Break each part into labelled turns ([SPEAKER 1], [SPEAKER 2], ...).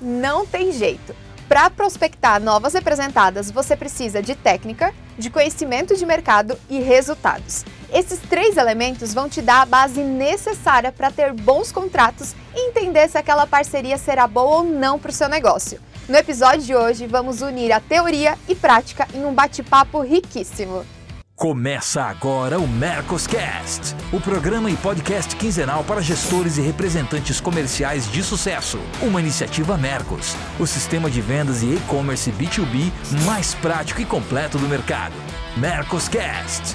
[SPEAKER 1] Não tem jeito. Para prospectar novas representadas, você precisa de técnica, de conhecimento de mercado e resultados. Esses três elementos vão te dar a base necessária para ter bons contratos e entender se aquela parceria será boa ou não para o seu negócio. No episódio de hoje, vamos unir a teoria e prática em um bate-papo riquíssimo.
[SPEAKER 2] Começa agora o Mercoscast, o programa e podcast quinzenal para gestores e representantes comerciais de sucesso. Uma iniciativa Mercos, o sistema de vendas e e-commerce B2B mais prático e completo do mercado. Mercoscast.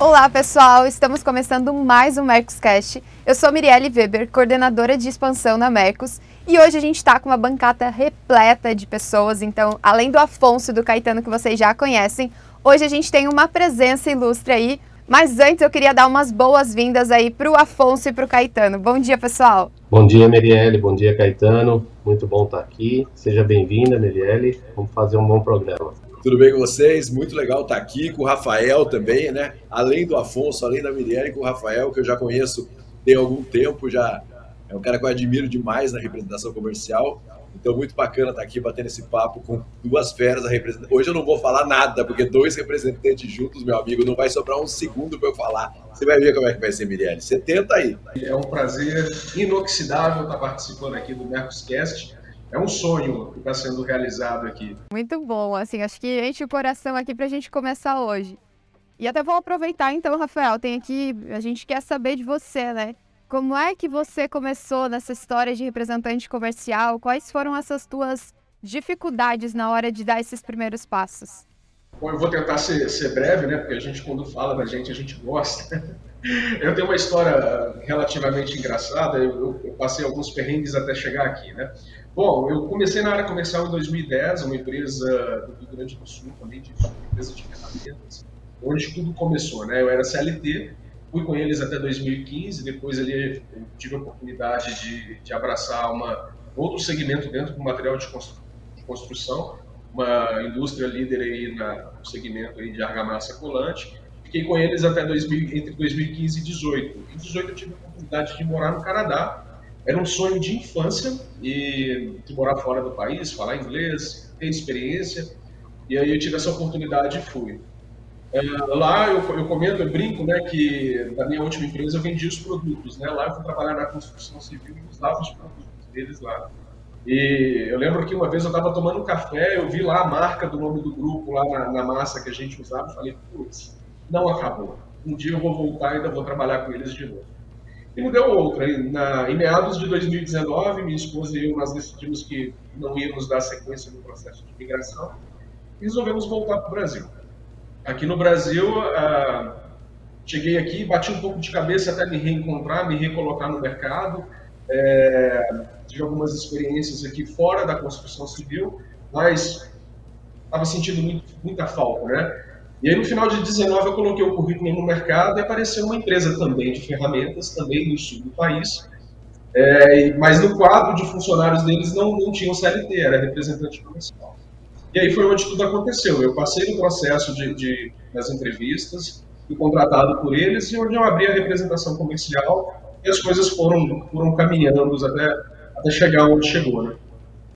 [SPEAKER 1] Olá, pessoal! Estamos começando mais um Mercoscast. Eu sou Mirielle Weber, coordenadora de expansão na Mercos, e hoje a gente está com uma bancada repleta de pessoas. Então, além do Afonso e do Caetano que vocês já conhecem, Hoje a gente tem uma presença ilustre aí, mas antes eu queria dar umas boas-vindas aí para o Afonso e para o Caetano. Bom dia, pessoal.
[SPEAKER 3] Bom dia, Merielle. Bom dia, Caetano. Muito bom estar aqui. Seja bem-vinda, Merielle. Vamos fazer um bom programa.
[SPEAKER 4] Tudo bem com vocês? Muito legal estar aqui com o Rafael também, né? Além do Afonso, além da Mirielle, com o Rafael, que eu já conheço tem algum tempo, já é um cara que eu admiro demais na representação comercial. Então, muito bacana estar aqui batendo esse papo com duas feras. Hoje eu não vou falar nada, porque dois representantes juntos, meu amigo, não vai sobrar um segundo para eu falar. Você vai ver como é que vai ser, Mirelle. Você tenta aí.
[SPEAKER 5] É um prazer inoxidável estar participando aqui do Mercoscast. É um sonho que está sendo realizado aqui.
[SPEAKER 1] Muito bom, assim, acho que enche o coração aqui para a gente começar hoje. E até vou aproveitar então, Rafael, tem aqui, a gente quer saber de você, né? Como é que você começou nessa história de representante comercial? Quais foram essas tuas dificuldades na hora de dar esses primeiros passos?
[SPEAKER 5] Bom, eu vou tentar ser, ser breve, né? Porque a gente, quando fala da gente, a gente gosta. Eu tenho uma história relativamente engraçada. Eu, eu, passei alguns perrengues até chegar aqui, né? Bom, eu comecei na área comercial em 2010, uma empresa do Rio Grande do Sul, também de empresa de ferramentas, onde tudo começou, né? Eu era CLT Fui com eles até 2015, depois ali tive a oportunidade de, de abraçar uma, outro segmento dentro do material de construção, uma indústria líder aí na, no segmento aí de argamassa colante. Fiquei com eles até 2000, entre 2015 e 2018. Em 2018 eu tive a oportunidade de morar no Canadá. Era um sonho de infância e de morar fora do país, falar inglês, ter experiência. E aí eu tive essa oportunidade e fui. É, lá eu, eu comento, eu brinco, né, que da minha última empresa eu vendi os produtos, né? Lá eu fui trabalhar na construção civil e usava os produtos deles lá. E eu lembro que uma vez eu estava tomando um café, eu vi lá a marca do nome do grupo lá na, na massa que a gente usava, e falei, putz, não acabou. Um dia eu vou voltar e ainda vou trabalhar com eles de novo. E não deu outra. Na, em meados de 2019, minha esposa e eu nós decidimos que não íamos dar sequência no processo de migração e resolvemos voltar para o Brasil. Aqui no Brasil, uh, cheguei aqui, bati um pouco de cabeça até me reencontrar, me recolocar no mercado. É, tive algumas experiências aqui fora da construção civil, mas estava sentindo muito, muita falta, né? E aí no final de 19 eu coloquei o currículo no mercado e apareceu uma empresa também de ferramentas, também no sul do país, é, mas no quadro de funcionários deles não, não tinham CLT, era representante comercial. E aí foi onde tudo aconteceu. Eu passei no processo de, de, das entrevistas, fui contratado por eles e onde eu abri a representação comercial e as coisas foram, foram caminhando até, até chegar onde chegou, né?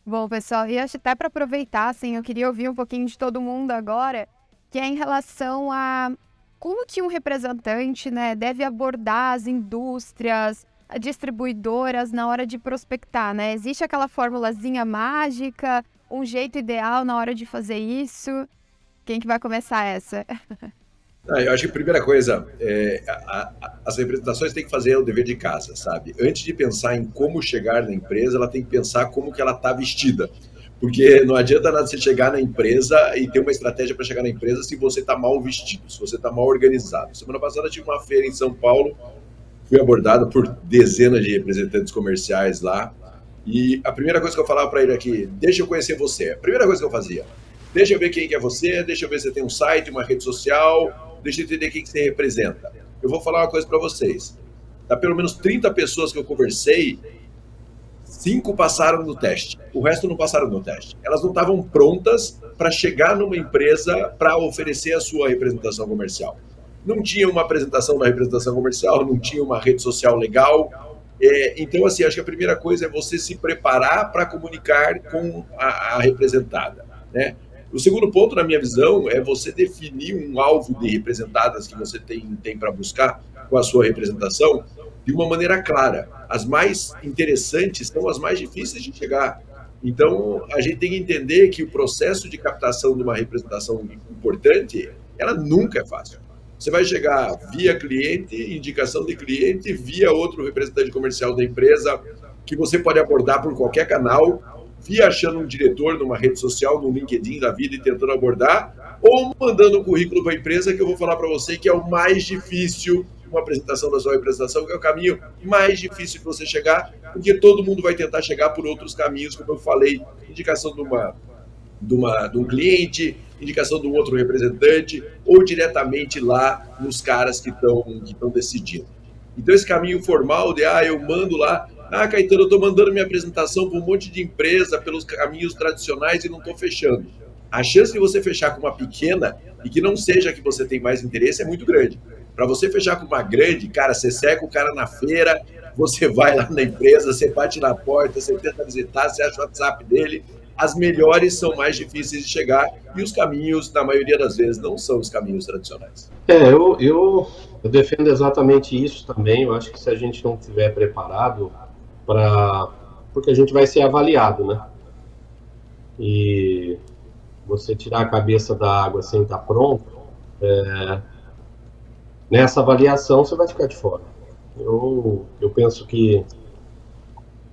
[SPEAKER 1] Bom, pessoal, e acho até para aproveitar, assim, eu queria ouvir um pouquinho de todo mundo agora, que é em relação a como que um representante, né, deve abordar as indústrias, distribuidoras na hora de prospectar, né? Existe aquela formulazinha mágica? Um jeito ideal na hora de fazer isso? Quem que vai começar essa?
[SPEAKER 4] Ah, eu acho que a primeira coisa, é, a, a, as representações têm que fazer o dever de casa, sabe? Antes de pensar em como chegar na empresa, ela tem que pensar como que ela está vestida. Porque não adianta nada você chegar na empresa e ter uma estratégia para chegar na empresa se você está mal vestido, se você está mal organizado. Semana passada tive uma feira em São Paulo, fui abordado por dezenas de representantes comerciais lá, e a primeira coisa que eu falava para ele aqui, deixa eu conhecer você. A primeira coisa que eu fazia, deixa eu ver quem que é você, deixa eu ver se você tem um site, uma rede social, deixa eu entender quem que você representa. Eu vou falar uma coisa para vocês. Da pelo menos 30 pessoas que eu conversei, cinco passaram no teste. O resto não passaram no teste. Elas não estavam prontas para chegar numa empresa para oferecer a sua representação comercial. Não tinha uma apresentação da representação comercial, não tinha uma rede social legal, É, então, assim, acho que a primeira coisa é você se preparar para comunicar com a, a representada. Né? O segundo ponto, na minha visão, é você definir um alvo de representadas que você tem, tem para buscar com a sua representação de uma maneira clara. As mais interessantes são as mais difíceis de chegar. Então, a gente tem que entender que o processo de captação de uma representação importante, ela nunca é fácil. Você vai chegar via cliente, indicação de cliente, via outro representante comercial da empresa, que você pode abordar por qualquer canal, via achando um diretor numa rede social, no LinkedIn da vida e tentando abordar, ou mandando um currículo para a empresa, que eu vou falar para você que é o mais difícil, uma apresentação da sua representação, que é o caminho mais difícil de você chegar, porque todo mundo vai tentar chegar por outros caminhos, como eu falei, indicação de uma de, uma, de um cliente, indicação de um outro representante, ou diretamente lá nos caras que estão que decidindo. Então, esse caminho formal de, ah, eu mando lá, ah, Caetano, eu estou mandando minha apresentação para um monte de empresa pelos caminhos tradicionais e não estou fechando. A chance de você fechar com uma pequena e que não seja que você tem mais interesse é muito grande. Para você fechar com uma grande, cara, você seca o cara na feira, você vai lá na empresa, você bate na porta, você tenta visitar, você acha o WhatsApp dele, as melhores são mais difíceis de chegar e os caminhos, na maioria das vezes, não são os caminhos tradicionais.
[SPEAKER 3] É, eu, eu, eu defendo exatamente isso também. Eu acho que se a gente não estiver preparado para. Porque a gente vai ser avaliado, né? E você tirar a cabeça da água sem estar pronto, é, nessa avaliação você vai ficar de fora. Eu, eu penso que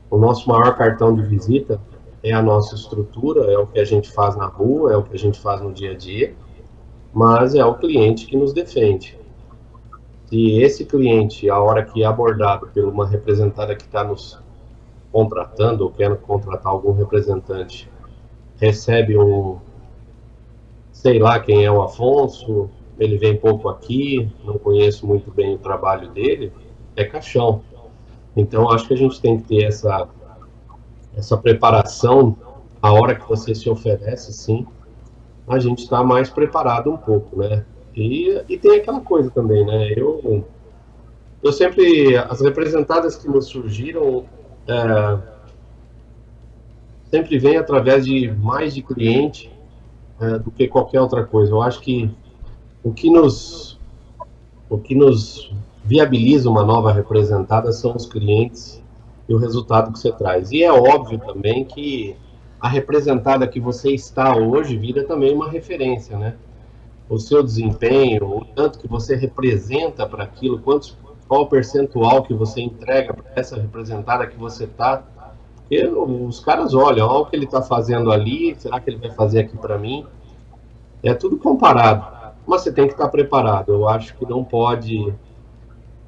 [SPEAKER 3] o nosso maior cartão de visita é a nossa estrutura, é o que a gente faz na rua, é o que a gente faz no dia a dia, mas é o cliente que nos defende. Se esse cliente, a hora que é abordado por uma representada que está nos contratando ou quer contratar algum representante, recebe um, sei lá quem é o Afonso, ele vem pouco aqui, não conheço muito bem o trabalho dele, é caixão. Então acho que a gente tem que ter essa essa preparação, a hora que você se oferece, sim, a gente está mais preparado um pouco, né? E, e tem aquela coisa também, né? Eu, eu sempre, as representadas que nos surgiram, é, sempre vem através de mais de cliente é, do que qualquer outra coisa. Eu acho que o que nos, o que nos viabiliza uma nova representada são os clientes e o resultado que você traz. E é óbvio também que a representada que você está hoje vira também uma referência, né? O seu desempenho, o tanto que você representa para aquilo, quantos, qual o percentual que você entrega para essa representada que você está. Os caras olham, olha o que ele está fazendo ali, será que ele vai fazer aqui para mim? É tudo comparado. Mas você tem que estar preparado. Eu acho que não pode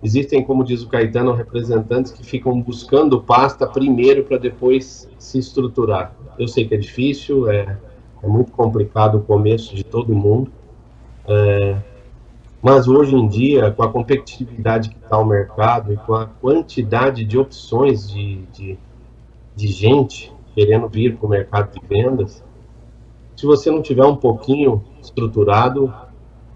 [SPEAKER 3] Existem, como diz o Caetano, representantes que ficam buscando pasta primeiro para depois se estruturar. Eu sei que é difícil, é, é muito complicado o começo de todo mundo, é, mas hoje em dia, com a competitividade que está o mercado e com a quantidade de opções de, de, de gente querendo vir para o mercado de vendas, se você não tiver um pouquinho estruturado,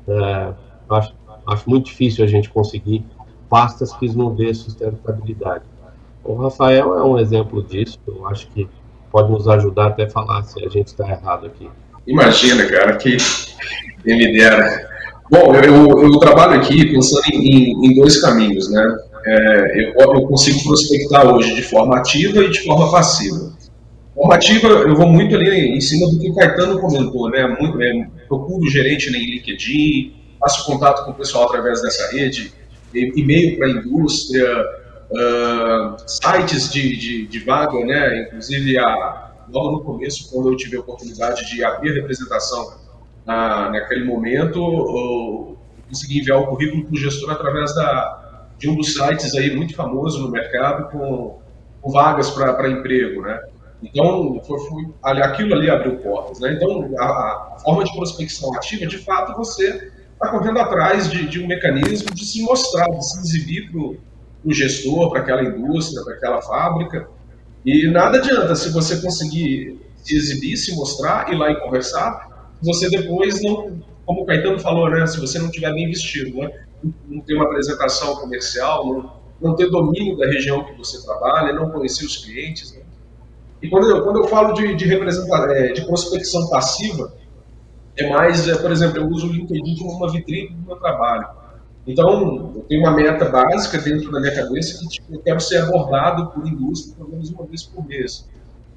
[SPEAKER 3] é, acho, acho muito difícil a gente conseguir pastas que não dê sustentabilidade. O Rafael é um exemplo disso, eu acho que pode nos ajudar até falar se a gente está errado aqui.
[SPEAKER 5] Imagina, cara, que me dera. Bom, eu, eu trabalho aqui pensando em, em dois caminhos, né? É, eu, eu, consigo prospectar hoje de forma ativa e de forma passiva. Forma ativa, eu vou muito ali em cima do que o Caetano comentou, né? Muito, é, procuro gerente em LinkedIn, faço contato com o pessoal através dessa rede, e-mail para a indústria, uh, sites de, de, de, vaga, né? Inclusive, a, logo no começo, quando eu tive a oportunidade de abrir representação na, naquele momento, eu consegui enviar o currículo para o gestor através da, de um dos sites aí muito famoso no mercado com, com vagas para emprego, né? Então, foi, foi, aquilo ali abriu portas. Né? Então, a, a, forma de prospecção ativa, de fato, você está correndo atrás de, de, um mecanismo de se mostrar, de se exibir para o gestor, para aquela indústria, para aquela fábrica. E nada adianta se você conseguir se exibir, se mostrar, ir lá e conversar, você depois não, como o Caetano falou, né, se você não tiver bem vestido, né, não tem uma apresentação comercial, não, não ter domínio da região que você trabalha, não conhecer os clientes. Né? E quando eu, quando eu falo de, de, é, de prospecção passiva, é mais, é, por exemplo, eu uso o LinkedIn como uma vitrine do meu trabalho. Então, eu tenho uma meta básica dentro da minha cabeça que tipo, eu quero ser abordado por indústria pelo menos uma vez por mês.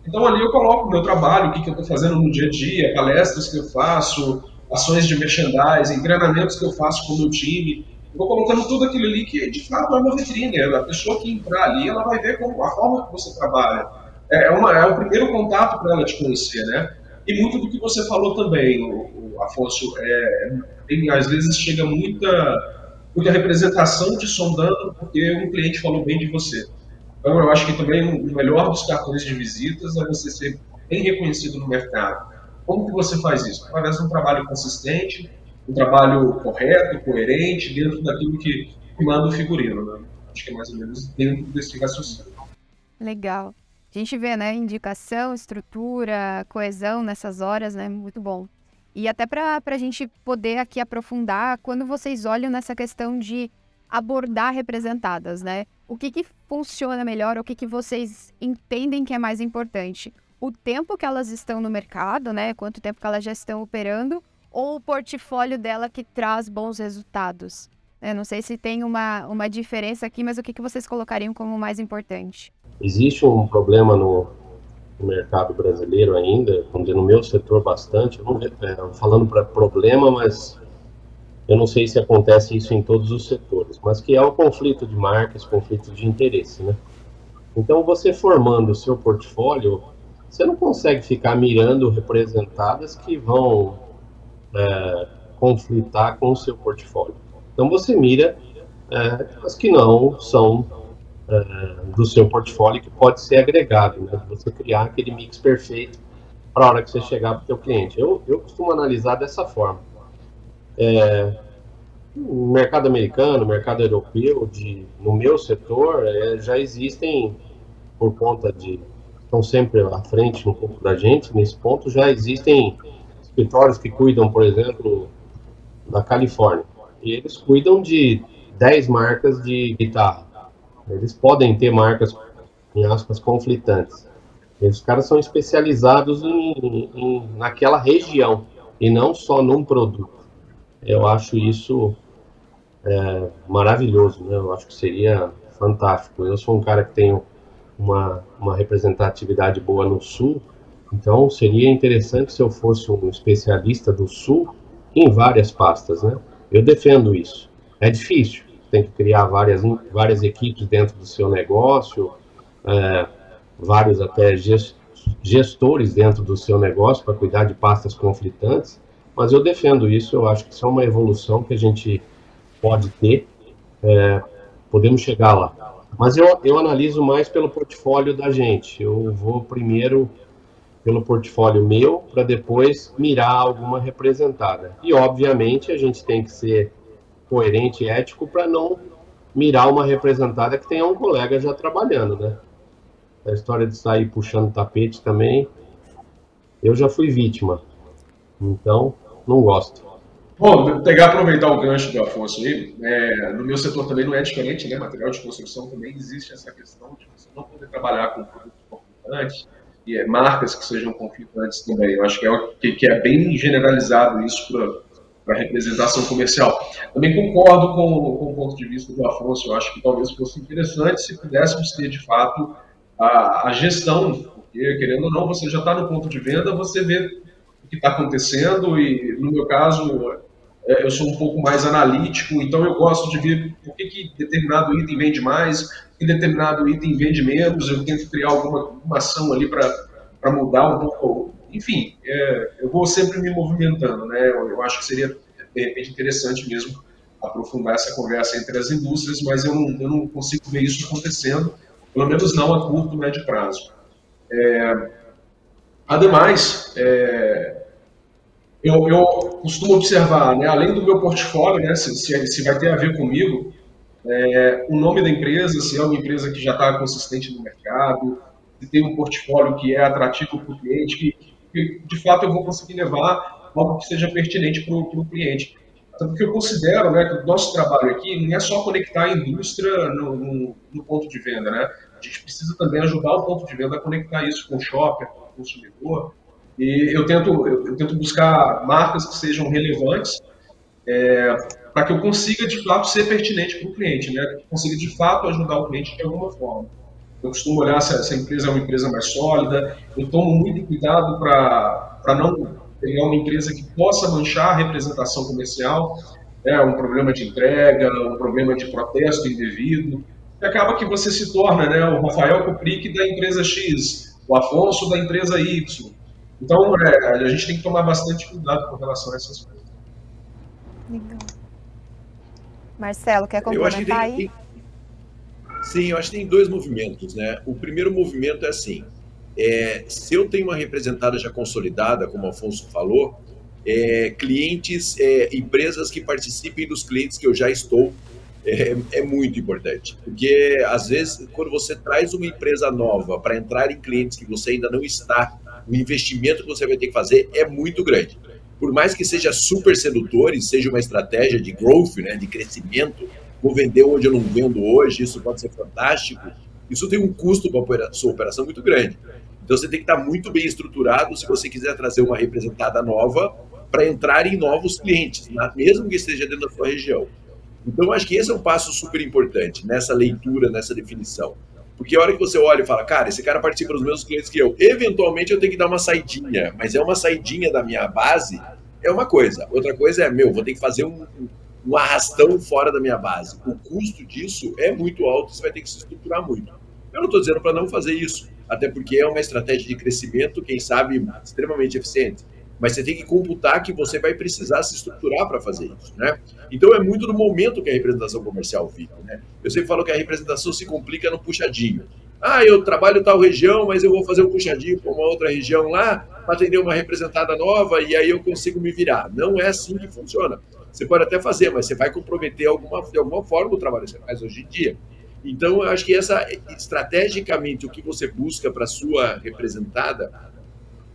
[SPEAKER 5] Então, ali eu coloco o meu trabalho, o que, que eu estou fazendo no dia a dia, palestras que eu faço, ações de merchandising, treinamentos que eu faço com o meu time. Eu vou colocando tudo aquilo ali que, de fato, é uma vitrine. A pessoa que entrar ali, ela vai ver como, a forma que você trabalha. É, é uma, é o primeiro contato para ela te conhecer, né? E muito do que você falou também, o, o Afonso, é, tem, às vezes chega muita muita representação te sondando porque um cliente falou bem de você. Então, eu acho que também o melhor dos cartões de visitas é você ser bem reconhecido no mercado. Como que você faz isso? Através de um trabalho consistente, um trabalho correto, coerente, dentro daquilo que manda o figurino. Né? Acho que é mais ou menos dentro desse raciocínio.
[SPEAKER 1] Legal. A gente vê, né, indicação, estrutura, coesão nessas horas, né, muito bom. E até para a gente poder aqui aprofundar, quando vocês olham nessa questão de abordar representadas, né? O que, que funciona melhor, o que, que vocês entendem que é mais importante? O tempo que elas estão no mercado, né? Quanto tempo que elas já estão operando, ou o portfólio dela que traz bons resultados? Eu não sei se tem uma, uma diferença aqui, mas o que, que vocês colocariam como mais importante?
[SPEAKER 3] Existe um problema no, mercado brasileiro ainda, no meu setor bastante, não, é, falando para problema, mas eu não sei se acontece isso em todos os setores, mas que é o conflito de marcas, conflito de interesse, né? Então, você formando o seu portfólio, você não consegue ficar mirando representadas que vão é, conflitar com o seu portfólio. Então, você mira é, as que não são uh, do seu portfólio que pode ser agregado, né? Você criar aquele mix perfeito para a hora que você chegar para o seu cliente. Eu, eu costumo analisar dessa forma. É, mercado americano, mercado europeu, de, no meu setor, é, já existem, por conta de. estão sempre à frente um pouco da gente, nesse ponto, já existem escritórios que cuidam, por exemplo, da Califórnia. E eles cuidam de 10 marcas de guitarra. Eles podem ter marcas, em aspas, conflitantes. Os caras são especializados em, em, naquela região e não só num produto. Eu acho isso é, maravilhoso, né? Eu acho que seria fantástico. Eu sou um cara que tenho uma, uma representatividade boa no Sul, então seria interessante se eu fosse um especialista do Sul em várias pastas, né? Eu defendo isso. É difícil, tem que criar várias, várias equipes dentro do seu negócio, é, vários até gestores dentro do seu negócio para cuidar de pastas conflitantes, mas eu defendo isso, eu acho que isso é uma evolução que a gente pode ter, é, podemos chegar lá. Mas eu, eu analiso mais pelo portfólio da gente, eu vou primeiro pelo portfólio meu, para depois mirar alguma representada. E, obviamente, a gente tem que ser coerente e ético para não mirar uma representada que tenha um colega já trabalhando, né? A história de sair puxando tapete também, eu já fui vítima. Então, não gosto.
[SPEAKER 5] Bom, pegar aproveitar o gancho do Afonso aí, é, no meu setor também não é diferente, né? Material de construção também existe essa questão de você não poder trabalhar com produtos conflitantes e é, marcas que sejam conflitantes também. Eu acho que é, que, que é bem generalizado isso para para representação comercial. Também concordo com, com, o ponto de vista do Afonso, eu acho que talvez fosse interessante se pudéssemos ter, de fato, a, a gestão, porque, querendo ou não, você já está no ponto de venda, você vê o que está acontecendo e, no meu caso, é, eu sou um pouco mais analítico, então eu gosto de ver por que, que determinado item vende mais, que determinado item vende menos, eu tento criar alguma, ação ali para mudar um pouco enfim, é, eu vou sempre me movimentando, né? Eu, eu, acho que seria, de repente, interessante mesmo aprofundar essa conversa entre as indústrias, mas eu não, eu não consigo ver isso acontecendo, pelo menos não a curto, médio prazo. É, ademais, é, eu, eu, costumo observar, né, além do meu portfólio, né, se, se, se vai ter a ver comigo, é, o nome da empresa, se é uma empresa que já está consistente no mercado, se tem um portfólio que é atrativo para o cliente, que, que de fato eu vou conseguir levar algo que seja pertinente para o cliente. tanto que eu considero né, que o nosso trabalho aqui não é só conectar a indústria no, no, no, ponto de venda, né? A gente precisa também ajudar o ponto de venda a conectar isso com o shopper, com o consumidor. E eu tento, eu, tento buscar marcas que sejam relevantes é, para que eu consiga, de fato, ser pertinente para o cliente, né? Que consiga, de fato, ajudar o cliente de alguma forma. Eu costumo olhar se essa empresa é uma empresa mais sólida, eu tomo muito cuidado para não pegar uma empresa que possa manchar a representação comercial, né, um problema de entrega, um problema de protesto indevido, e acaba que você se torna né, o Rafael Kuprick da empresa X, o Afonso da empresa Y. Então, é, a gente tem que tomar bastante cuidado com relação a essas coisas.
[SPEAKER 1] Legal. Marcelo, quer complementar aí?
[SPEAKER 4] Sim, eu acho que tem dois movimentos, né? O primeiro movimento é assim: é, se eu tenho uma representada já consolidada, como o Afonso falou, é, clientes, é, empresas que participem dos clientes que eu já estou, é, é, muito importante. Porque, às vezes, quando você traz uma empresa nova para entrar em clientes que você ainda não está, o investimento que você vai ter que fazer é muito grande. Por mais que seja super sedutor e seja uma estratégia de growth, né, de crescimento, vou vender onde eu não vendo hoje, isso pode ser fantástico, isso tem um custo para a sua operação muito grande. Então você tem que estar muito bem estruturado se você quiser trazer uma representada nova para entrar em novos clientes, mesmo que esteja dentro da sua região. Então acho que esse é um passo super importante nessa leitura, nessa definição. Porque a hora que você olha e fala, cara, esse cara participa dos mesmos clientes que eu, eventualmente eu tenho que dar uma saidinha, mas é uma saidinha da minha base, é uma coisa. Outra coisa é, meu, vou ter que fazer um, um arrastão fora da minha base. O custo disso é muito alto, você vai ter que se estruturar muito. Eu não estou dizendo para não fazer isso, até porque é uma estratégia de crescimento, quem sabe, extremamente eficiente. Mas você tem que computar que você vai precisar se estruturar para fazer isso, né? Então é muito do momento que a representação comercial vive, né? Eu sempre falo que a representação se complica no puxadinho. Ah, eu trabalho tal região, mas eu vou fazer um puxadinho para uma outra região lá atender uma representada nova e aí eu consigo me virar. Não é assim que funciona. Você pode até fazer, mas você vai comprometer alguma, de alguma forma o trabalho que você faz hoje em dia. Então, eu acho que essa, estrategicamente, o que você busca para sua representada,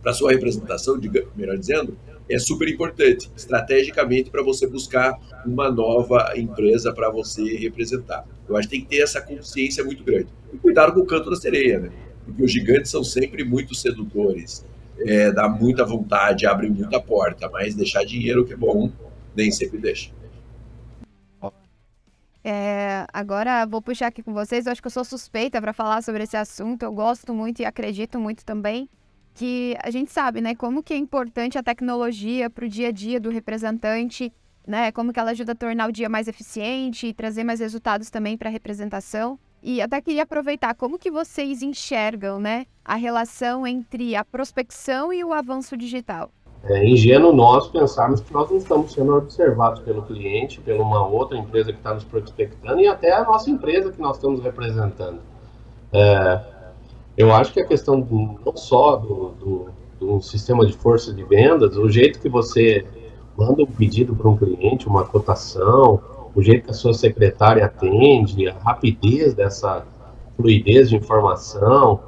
[SPEAKER 4] para sua representação, melhor dizendo, é super importante, estrategicamente, para você buscar uma nova empresa para você representar. Eu acho que tem que ter essa consciência muito grande. E cuidado com o canto da sereia, né? Porque os gigantes são sempre muito sedutores, é, dá muita vontade, abre muita porta, mas deixar dinheiro que é bom, nem sempre deixa.
[SPEAKER 1] É, agora vou puxar aqui com vocês. Eu acho que eu sou suspeita para falar sobre esse assunto. Eu gosto muito e acredito muito também que a gente sabe, né, como que é importante a tecnologia para o dia a dia do representante, né, como que ela ajuda a tornar o dia mais eficiente e trazer mais resultados também para a representação. E até queria aproveitar como que vocês enxergam, né, a relação entre a prospecção e o avanço digital
[SPEAKER 3] é ingênuo nós pensarmos que nós não estamos sendo observados pelo cliente, pela uma outra empresa que está nos prospectando e até a nossa empresa que nós estamos representando. É, eu acho que a questão do, não só do, do, do, sistema de força de vendas, o jeito que você manda um pedido para um cliente, uma cotação, o jeito que a sua secretária atende, a rapidez dessa fluidez de informação,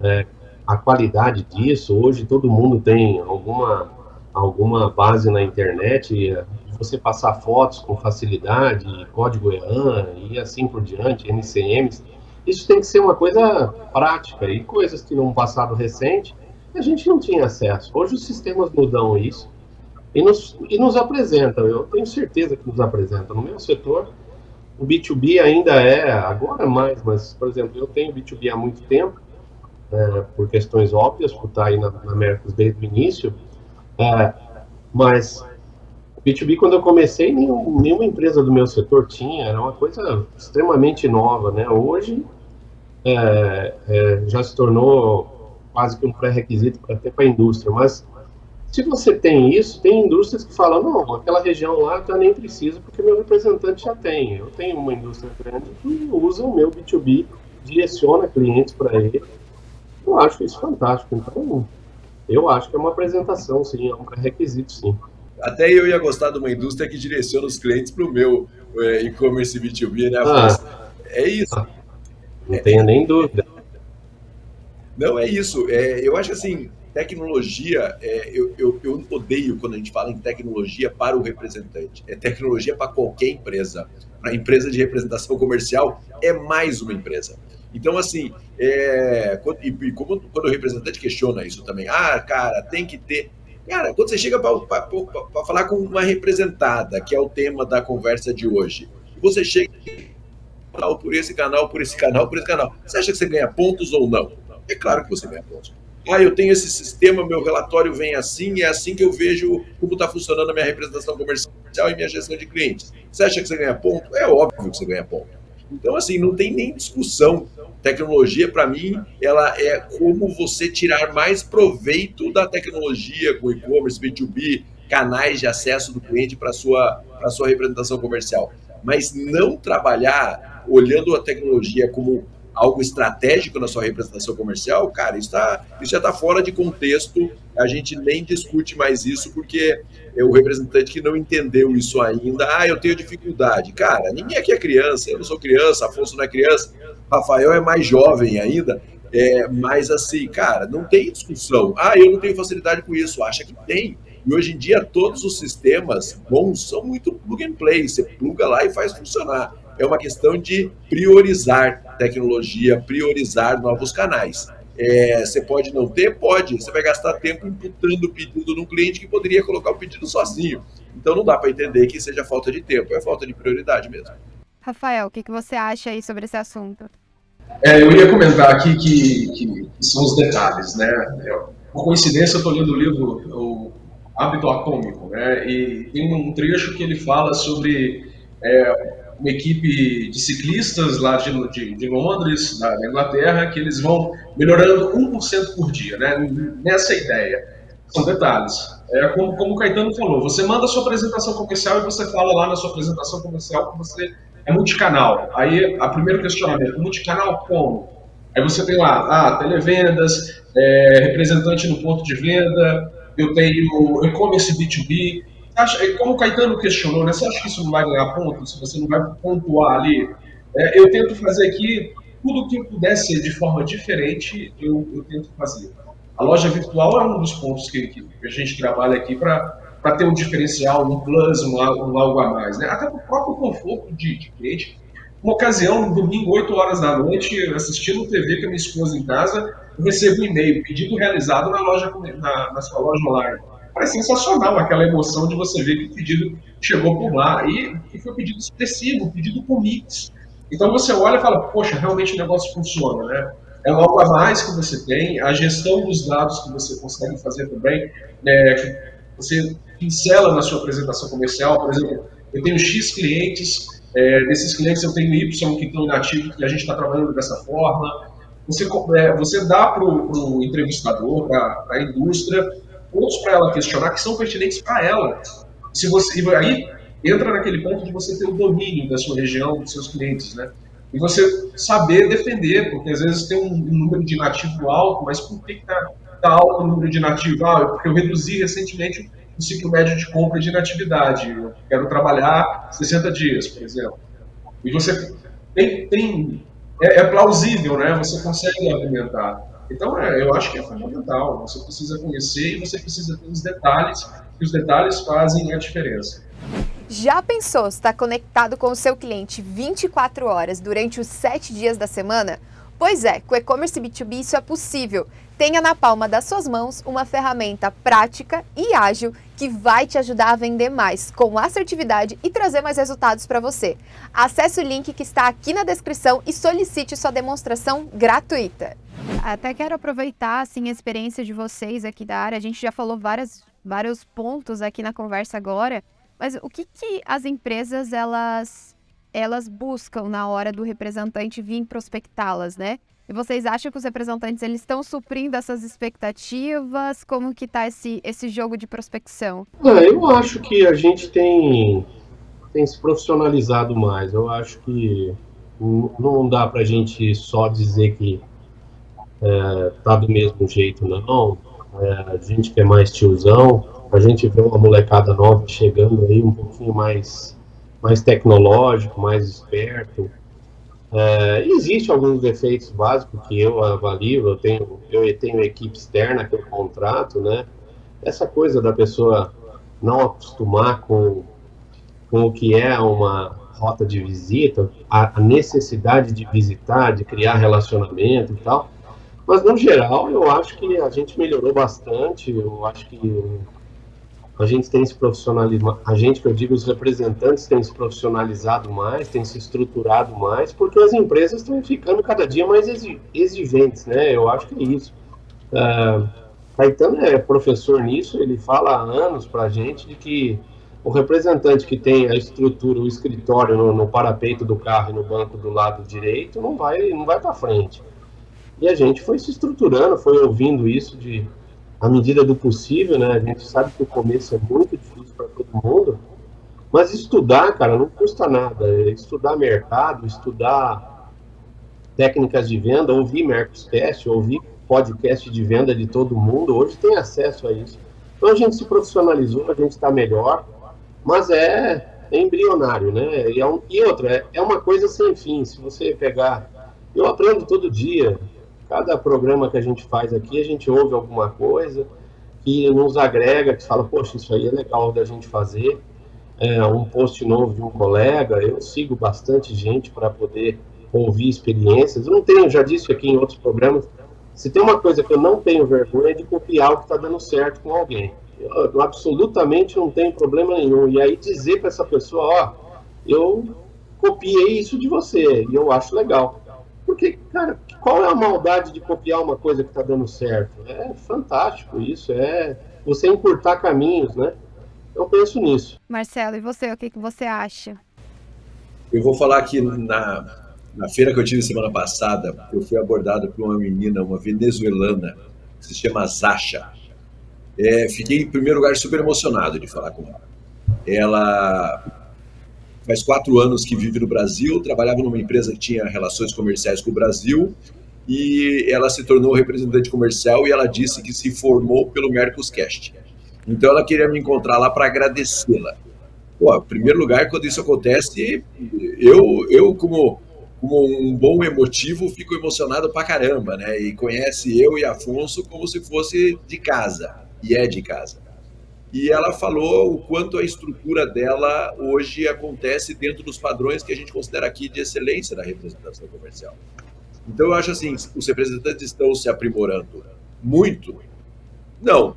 [SPEAKER 3] é, a qualidade disso. Hoje todo mundo tem alguma alguma base na internet, você passar fotos com facilidade, código EAN e assim por diante, NCMs, isso tem que ser uma coisa prática e coisas que num passado recente a gente não tinha acesso. Hoje os sistemas mudam isso e nos, e nos apresentam, eu tenho certeza que nos apresentam. No meu setor, o B2B ainda é, agora mais, mas, por exemplo, eu tenho B2B há muito tempo, é, por questões óbvias, por estar aí na, na Mercos desde o início, é, mas B2B, quando eu comecei, nenhum, nenhuma empresa do meu setor tinha, era uma coisa extremamente nova, né? Hoje é, é, já se tornou quase que um pré-requisito até para a indústria, mas se você tem isso, tem indústrias que falam, não, aquela região lá eu nem preciso porque meu representante já tem. Eu tenho uma indústria grande que usa o meu B2B, direciona clientes para ele. Eu acho isso fantástico. Então, eu acho que é uma apresentação, sim, é um requisito, sim.
[SPEAKER 4] Até eu ia gostar de uma indústria que direciona os clientes para o meu é, e-commerce B2B, né? Ah, é isso.
[SPEAKER 3] Não tenho nem dúvida.
[SPEAKER 4] Não é isso. É, eu acho assim, tecnologia, é, eu, eu, eu, odeio quando a gente fala em tecnologia para o representante. É tecnologia para qualquer empresa. Para a empresa de representação comercial, é mais uma empresa. Então, assim, é, quando, e, como, quando o representante questiona isso também, ah, cara, tem que ter. Cara, quando você chega para falar com uma representada, que é o tema da conversa de hoje, você chega por esse canal, por esse canal, por esse canal. Você acha que você ganha pontos ou não? É claro que você ganha pontos. Ah, eu tenho esse sistema, meu relatório vem assim, é assim que eu vejo como está funcionando a minha representação comercial e minha gestão de clientes. Você acha que você ganha ponto? É óbvio que você ganha ponto. Então, assim, não tem nem discussão. Tecnologia, para mim, ela é como você tirar mais proveito da tecnologia com e-commerce, B2B, canais de acesso do cliente para a sua, sua representação comercial. Mas não trabalhar olhando a tecnologia como algo estratégico na sua representação comercial, cara, isso, tá, isso já está fora de contexto, a gente nem discute mais isso, porque é o representante que não entendeu isso ainda, ah, eu tenho dificuldade. Cara, ninguém aqui é criança, eu não sou criança, Afonso não é criança, Rafael é mais jovem ainda, é, mas assim, cara, não tem discussão. Ah, eu não tenho facilidade com isso, acha que tem. E hoje em dia todos os sistemas bons são muito plug and play, você pluga lá e faz funcionar é uma questão de priorizar tecnologia, priorizar novos canais. É, você pode não ter? Pode. Você vai gastar tempo imputando o pedido num cliente que poderia colocar o pedido sozinho. Então não dá para entender que seja falta de tempo, é falta de prioridade mesmo.
[SPEAKER 1] Rafael, o que, que você acha aí sobre esse assunto?
[SPEAKER 5] É, eu ia comentar aqui que, que, são os detalhes, né? É, por coincidência, eu estou lendo o livro O Hábito Atômico, né? E tem um trecho que ele fala sobre é, uma equipe de ciclistas lá de, de, de Londres, da, Inglaterra, que eles vão melhorando 1% por dia, né? Nessa ideia. São detalhes. É como, como o Caetano falou, você manda a sua apresentação comercial e você fala lá na sua apresentação comercial que você é multicanal. Aí, a primeiro questionamento, multicanal como? Aí você tem lá, ah, televendas, é, representante no ponto de venda, eu tenho e-commerce B2B, acha, é como o Caetano questionou, né? Você acha que isso não vai ganhar ponto, se você não vai pontuar ali? É, eu tento fazer aqui tudo que eu puder ser de forma diferente, eu, eu tento fazer. A loja virtual é um dos pontos que, que a gente trabalha aqui para ter um diferencial, um plus, um, um algo a mais. Né? Até para o próprio conforto de, de cliente. Uma ocasião, no domingo, 8 horas da noite, assistindo TV com a minha esposa em casa, eu recebo um e-mail, pedido realizado na, loja, na, na sua loja online é sensacional aquela emoção de você ver que o pedido chegou por lá e, e foi um pedido expressivo, um pedido com mix. Então você olha e fala, poxa, realmente o negócio funciona, né? É algo a mais que você tem, a gestão dos dados que você consegue fazer também, é, que você pincela na sua apresentação comercial, por exemplo, eu tenho X clientes, é, desses clientes eu tenho Y que estão inativos e a gente está trabalhando dessa forma. Você, é, você dá para o entrevistador, para a indústria, pontos para ela questionar que são pertinentes para ela. Se você, e aí entra naquele ponto de você ter o domínio da sua região, dos seus clientes, né? E você saber defender, porque às vezes tem um, um número de nativo alto, mas por que está tá alto o número de nativo? Ah, é porque eu reduzi recentemente o ciclo médio de compra de natividade. Eu quero trabalhar 60 dias, por exemplo. E você tem, tem é, é plausível, né? Você consegue argumentar. Então, é, eu acho que é fundamental. Você precisa conhecer e você precisa ter os detalhes, e os detalhes fazem a diferença.
[SPEAKER 1] Já pensou estar conectado com o seu cliente 24 horas durante os 7 dias da semana? Pois é, com e-commerce B2B isso é possível. Tenha na palma das suas mãos uma ferramenta prática e ágil que vai te ajudar a vender mais com assertividade e trazer mais resultados para você. Acesse o link que está aqui na descrição e solicite sua demonstração gratuita. Até quero aproveitar assim, a experiência de vocês aqui da área. A gente já falou várias, vários pontos aqui na conversa agora, mas o que, que as empresas elas, elas buscam na hora do representante vir prospectá-las, né? E vocês acham que os representantes eles estão suprindo essas expectativas? Como que está esse, esse jogo de prospecção?
[SPEAKER 3] É, eu acho que a gente tem, tem se profissionalizado mais. Eu acho que não dá para a gente só dizer que é, tá do mesmo jeito, não. É, a gente que é mais tiozão, a gente vê uma molecada nova chegando aí um pouquinho mais, mais tecnológico, mais esperto. É, Existem alguns defeitos básicos que eu avalio, eu tenho, eu tenho equipe externa que eu contrato, né? Essa coisa da pessoa não acostumar com, com o que é uma rota de visita, a necessidade de visitar, de criar relacionamento e tal. Mas, no geral, eu acho que a gente melhorou bastante, eu acho que a gente tem se profissionalizado, a gente que eu digo, os representantes têm se profissionalizado mais, têm se estruturado mais, porque as empresas estão ficando cada dia mais exigentes, né? Eu acho que é isso. Uh, Caetano é professor nisso, ele fala há anos para a gente de que o representante que tem a estrutura, o escritório no, no, parapeito do carro e no banco do lado direito não vai, não vai para frente. E a gente foi se estruturando, foi ouvindo isso de à medida do possível, né? A gente sabe que o começo é muito difícil para todo mundo, mas estudar, cara, não custa nada. É estudar mercado, estudar técnicas de venda, ouvir Mercoscast, ouvir podcast de venda de todo mundo, hoje tem acesso a isso. Então a gente se profissionalizou, a gente está melhor, mas é, é embrionário, né? E, é um, e outra, é, é uma coisa sem fim. Se você pegar. Eu aprendo todo dia, Cada programa que a gente faz aqui, a gente ouve alguma coisa que nos agrega, que fala, poxa, isso aí é legal da gente fazer. É, um post novo de um colega, eu sigo bastante gente para poder ouvir experiências. Eu não tenho, já disse aqui em outros programas, se tem uma coisa que eu não tenho vergonha é de copiar o que está dando certo com alguém. Eu, absolutamente não tenho problema nenhum. E aí dizer para essa pessoa, ó, eu copiei isso de você e eu acho legal. Porque, cara, qual é a maldade de copiar uma coisa que está dando certo? É fantástico isso, é você encurtar caminhos, né? Eu penso nisso.
[SPEAKER 1] Marcelo, e você, o que, que você acha?
[SPEAKER 4] Eu vou falar aqui na, na feira que eu tive semana passada, eu fui abordado por uma menina, uma venezuelana, que se chama Zasha. É, fiquei, em primeiro lugar, super emocionado de falar com ela. Ela faz quatro anos que vive no Brasil, trabalhava numa empresa que tinha relações comerciais com o Brasil e ela se tornou representante comercial e ela disse que se formou pelo Mercoscast. Então ela queria me encontrar lá para agradecê-la. Pô, em primeiro lugar, quando isso acontece, eu, eu como, como um bom emotivo, fico emocionado pra caramba, né? E conhece eu e Afonso como se fosse de casa, e é de casa e ela falou o quanto a estrutura dela hoje acontece dentro dos padrões que a gente considera aqui de excelência da representação comercial. Então, eu acho assim, os representantes estão se aprimorando muito. Não,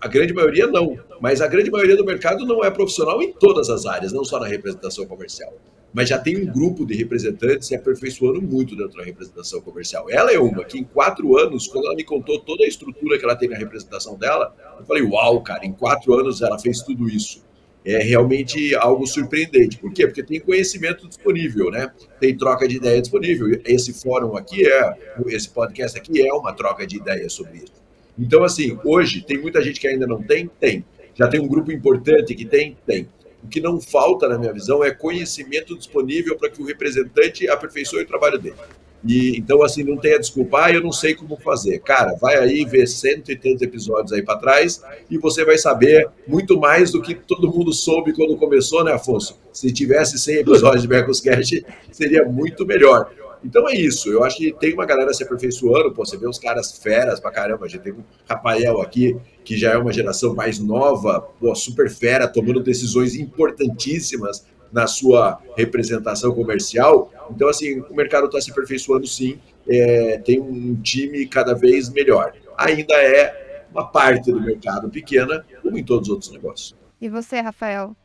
[SPEAKER 4] a grande maioria não, mas a grande maioria do mercado não é profissional em todas as áreas, não só na representação comercial mas já tem um grupo de representantes se aperfeiçoando muito dentro da representação comercial. Ela é uma que, em quatro anos, quando ela me contou toda a estrutura que ela tem na representação dela, eu falei: Uau, cara, em quatro anos ela fez tudo isso. É realmente algo surpreendente. Por quê? Porque tem conhecimento disponível, né? Tem troca de ideia disponível. Esse fórum aqui é, esse podcast aqui é uma troca de ideias sobre isso. Então, assim, hoje, tem muita gente que ainda não tem? Tem. Já tem um grupo importante que tem? Tem. O que não falta, na minha visão, é conhecimento disponível para que o representante aperfeiçoe o trabalho dele. E, então, assim, não tenha desculpa, ah, eu não sei como fazer. Cara, vai aí ver cento e tantos episódios aí para trás e você vai saber muito mais do que todo mundo soube quando começou, né, Afonso? Se tivesse 100 episódios de Mercoscast, seria muito melhor. Então é isso, eu acho que tem uma galera se aperfeiçoando, pô, você vê os caras feras pra caramba, a gente tem um Rafael aqui, que já é uma geração mais nova, pô, super fera, tomando decisões importantíssimas na sua representação comercial. Então, assim, o mercado está se aperfeiçoando sim, é, tem um time cada vez melhor. Ainda é uma parte do mercado pequena, como em todos os outros negócios.
[SPEAKER 1] E você, Rafael?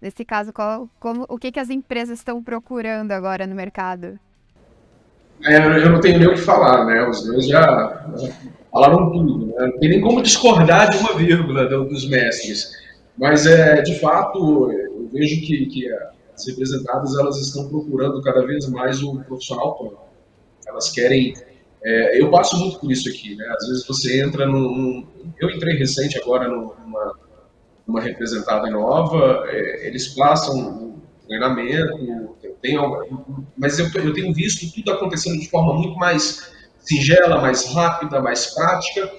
[SPEAKER 1] Nesse caso, qual, como, o que, que as empresas estão procurando agora no mercado?
[SPEAKER 5] É, eu não tenho nem o que falar, né? Os dois já, falaram tudo. Né? Não tem nem como discordar de uma vírgula dos mestres. Mas, é, de fato, eu vejo que, que as representadas elas estão procurando cada vez mais o profissional pronto. Elas querem... É, eu passo muito por isso aqui, né? Às vezes você entra num... eu entrei recente agora numa, numa representada nova, é, eles passam um treinamento, mas eu, eu tenho visto tudo acontecendo de forma muito mais singela, mais rápida, mais prática.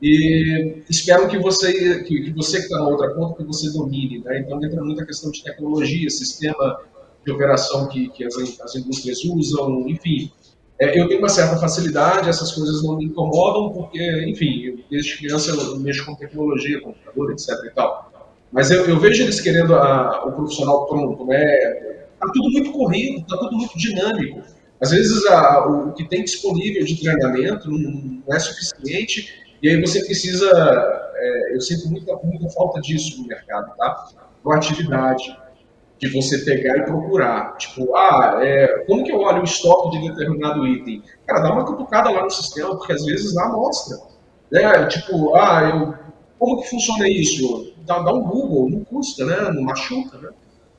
[SPEAKER 5] E espero que você que, que você que está na outra ponta que você domine, né? Então entra muita questão de tecnologia, sistema de operação que, que as, as indústrias usam, enfim. É, eu tenho uma certa facilidade, essas coisas não me incomodam, porque, enfim, desde criança eu mexo com tecnologia, computador, etc e tal. Mas eu, eu vejo eles querendo a, o profissional pronto, né? Tá tudo muito corrido, tá tudo muito dinâmico. Às vezes a, o, que tem disponível de treinamento não, não, é suficiente e aí você precisa, é, eu sinto muita, muita falta disso no mercado, tá? Proatividade, de você pegar e procurar. Tipo, ah, é, como que eu olho o estoque de determinado item? Cara, dá uma cutucada lá no sistema, porque às vezes lá mostra. É, tipo, ah, eu, como que funciona isso? Dá, dá um Google, não custa, né? Não machuca, né?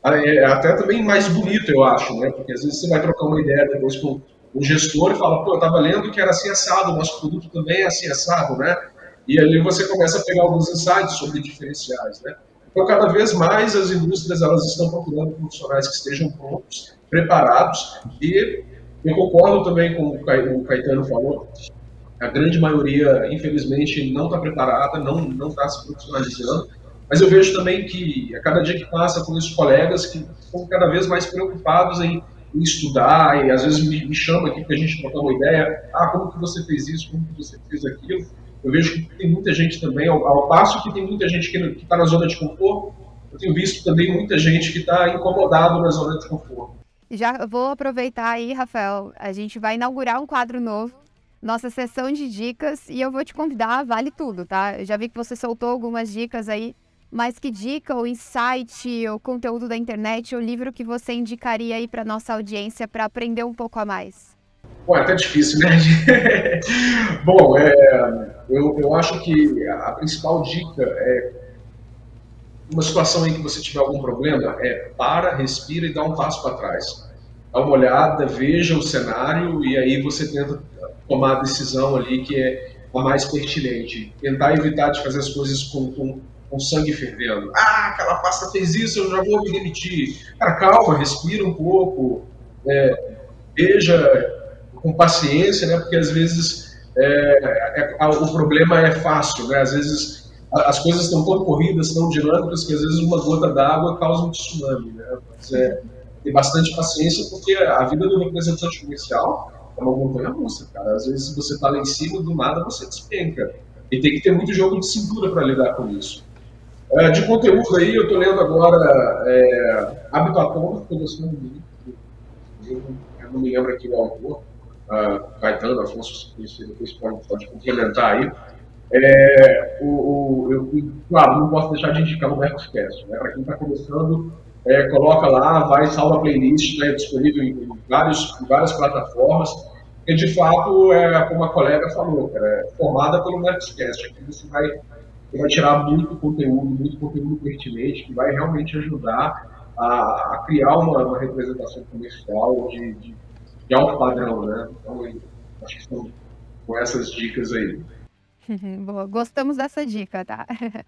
[SPEAKER 5] É até também mais bonito, eu acho, né? Porque às vezes você vai trocar uma ideia depois com o gestor e fala, pô, eu estava lendo que era assim assado, nosso produto também é assim assado, né? E ali você começa a pegar alguns insights sobre diferenciais, né? Então, cada vez mais as indústrias elas estão procurando profissionais que estejam prontos, preparados, e eu concordo também com o Caetano falou, a grande maioria, infelizmente, não está preparada, não está se profissionalizando, mas eu vejo também que, a cada dia que passa, com os colegas que estão cada vez mais preocupados em, em estudar, e às vezes me, me chamam aqui para a gente trocar uma ideia, ah, como que você fez isso, como que você fez aquilo, eu vejo que tem muita gente também, ao, ao passo que tem muita gente que está na zona de conforto, eu tenho visto também muita gente que está incomodado na zona de conforto.
[SPEAKER 1] Já vou aproveitar aí, Rafael, a gente vai inaugurar um quadro novo, nossa sessão de dicas, e eu vou te convidar, vale tudo, tá? Eu já vi que você soltou algumas dicas aí mas que dica ou insight ou conteúdo da internet ou livro que você indicaria aí para nossa audiência para aprender um pouco a mais?
[SPEAKER 5] Bom, é até difícil, né? Bom, é, eu, eu acho que a principal dica é uma situação em que você tiver algum problema é para, respira e dá um passo para trás. Dá uma olhada, veja o cenário e aí você tenta tomar a decisão ali que é a mais pertinente. Tentar evitar de fazer as coisas com, com com sangue fervendo. Ah, aquela pasta fez isso, eu já vou me demitir. Cara, calma, respira um pouco, é, veja com paciência, né? Porque às vezes é, é, o problema é fácil, né? Às vezes as coisas estão tão corridas, tão dinâmicas, que às vezes uma gota d'água causa um tsunami, né? Mas é, bastante paciência, porque a vida do representante comercial é uma montanha russa, cara. Às vezes você está lá em cima, do nada você despenca. E tem que ter muito jogo de cintura para lidar com isso. É, de conteúdo aí, eu estou lendo agora é, Hábito Atômico, muito. Eu, eu não me lembro aqui o autor, uh, Caetano, Afonso, depois pode, pode complementar aí. É, o, o, eu, claro, não posso deixar de indicar o Mercoscast. Né? Para quem está começando, é, coloca lá, vai, salva a playlist, né, disponível em, em, vários, em várias plataformas. E de fato, é, como a colega falou, cara, é formada pelo Mercoscast. Aqui você vai vai tirar muito conteúdo, muito conteúdo pertinente, que vai realmente ajudar a, a criar uma, uma, representação comercial de, de, de, alto padrão, né? Então, acho que são com essas dicas aí.
[SPEAKER 1] Boa, gostamos dessa dica, tá?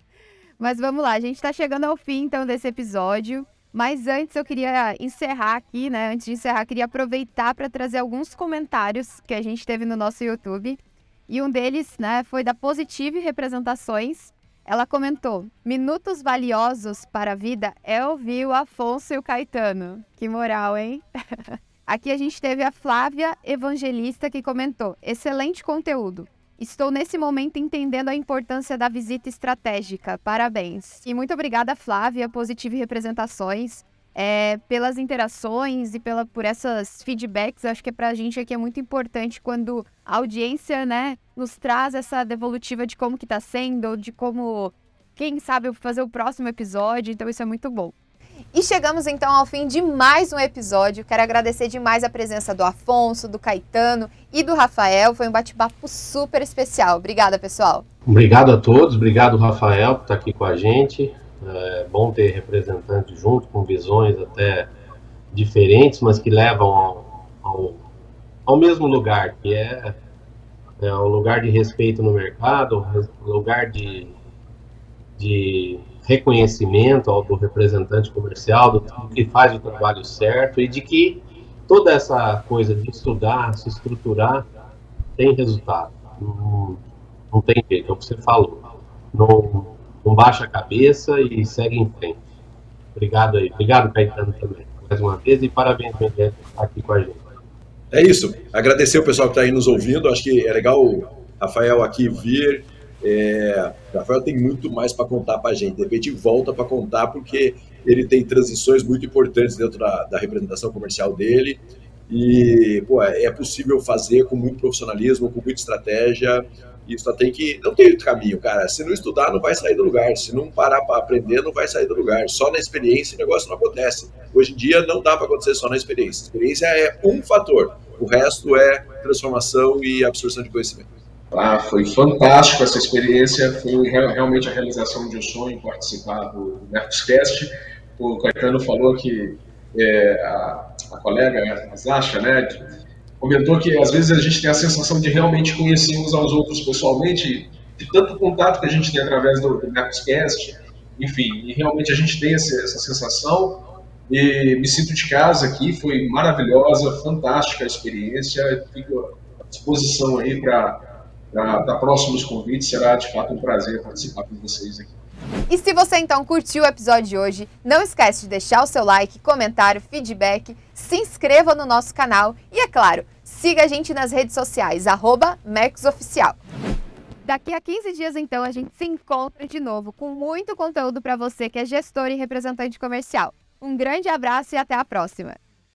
[SPEAKER 1] Mas vamos lá, a gente está chegando ao fim, então, desse episódio. Mas antes eu queria encerrar aqui, né? Antes de encerrar, queria aproveitar para trazer alguns comentários que a gente teve no nosso YouTube. E um deles, né, foi da Positive Representações. Ela comentou: Minutos valiosos para a vida é ouvir o Afonso e o Caetano. Que moral, hein? Aqui a gente teve a Flávia Evangelista que comentou: Excelente conteúdo. Estou nesse momento entendendo a importância da visita estratégica. Parabéns. E muito obrigada, Flávia, Positive Representações é, pelas interações e pela, por essas feedbacks. Eu acho que para a gente aqui é muito importante quando a audiência né, nos traz essa devolutiva de como que está sendo, de como, quem sabe, fazer o próximo episódio. Então isso é muito bom. E chegamos então ao fim de mais um episódio. Quero agradecer demais a presença do Afonso, do Caetano e do Rafael. Foi um bate-papo super especial. Obrigada, pessoal.
[SPEAKER 3] Obrigado a todos. Obrigado, Rafael, por estar aqui com a gente. É bom ter representantes junto, com visões até diferentes, mas que levam ao, ao, ao mesmo lugar, que é, é o lugar de respeito no mercado, lugar de, de reconhecimento ao, do representante comercial, do, do que faz o trabalho certo e de que toda essa coisa de estudar, se estruturar, tem resultado. Não, não tem jeito, é o que você falou. Não, não baixa a cabeça e segue em frente. Obrigado aí. Obrigado, Caetano, também. mais uma vez e parabéns, Miguel, aqui com a gente.
[SPEAKER 4] É isso. Agradecer o pessoal que está aí nos ouvindo. Acho que é legal o Rafael aqui vir. É, Rafael tem muito mais para contar para a gente. De repente volta para contar porque ele tem transições muito importantes dentro da, da representação comercial dele. E pô, é possível fazer com muito profissionalismo, com muita estratégia. E só tem que. Não tem outro caminho, cara. Se não estudar, não vai sair do lugar. Se não parar para aprender, não vai sair do lugar. Só na experiência o negócio não acontece. Hoje em dia não dá para acontecer só na experiência. A experiência é um fator. O resto é transformação e absorção de conhecimento.
[SPEAKER 5] Ah, foi fantástico essa experiência. Foi realmente a realização de um sonho participar do Mercoscast. O Caetano falou que é, a, a, colega, a Zasha, né, comentou que às vezes a gente tem a sensação de realmente conhecer uns aos outros pessoalmente, de tanto contato que a gente tem através do, do Mercoscast, enfim, e realmente a gente tem essa, essa sensação. E me sinto de casa aqui, foi maravilhosa, fantástica a experiência. Fico à disposição aí para próximos convites. Será de fato um prazer participar com vocês aqui.
[SPEAKER 1] E se você então curtiu o episódio de hoje, não esquece de deixar o seu like, comentário, feedback, se inscreva no nosso canal e, é claro, siga a gente nas redes sociais, arroba Oficial. Daqui a 15 dias, então, a gente se encontra de novo com muito conteúdo para você que é gestor e representante comercial. Um grande abraço e até a próxima!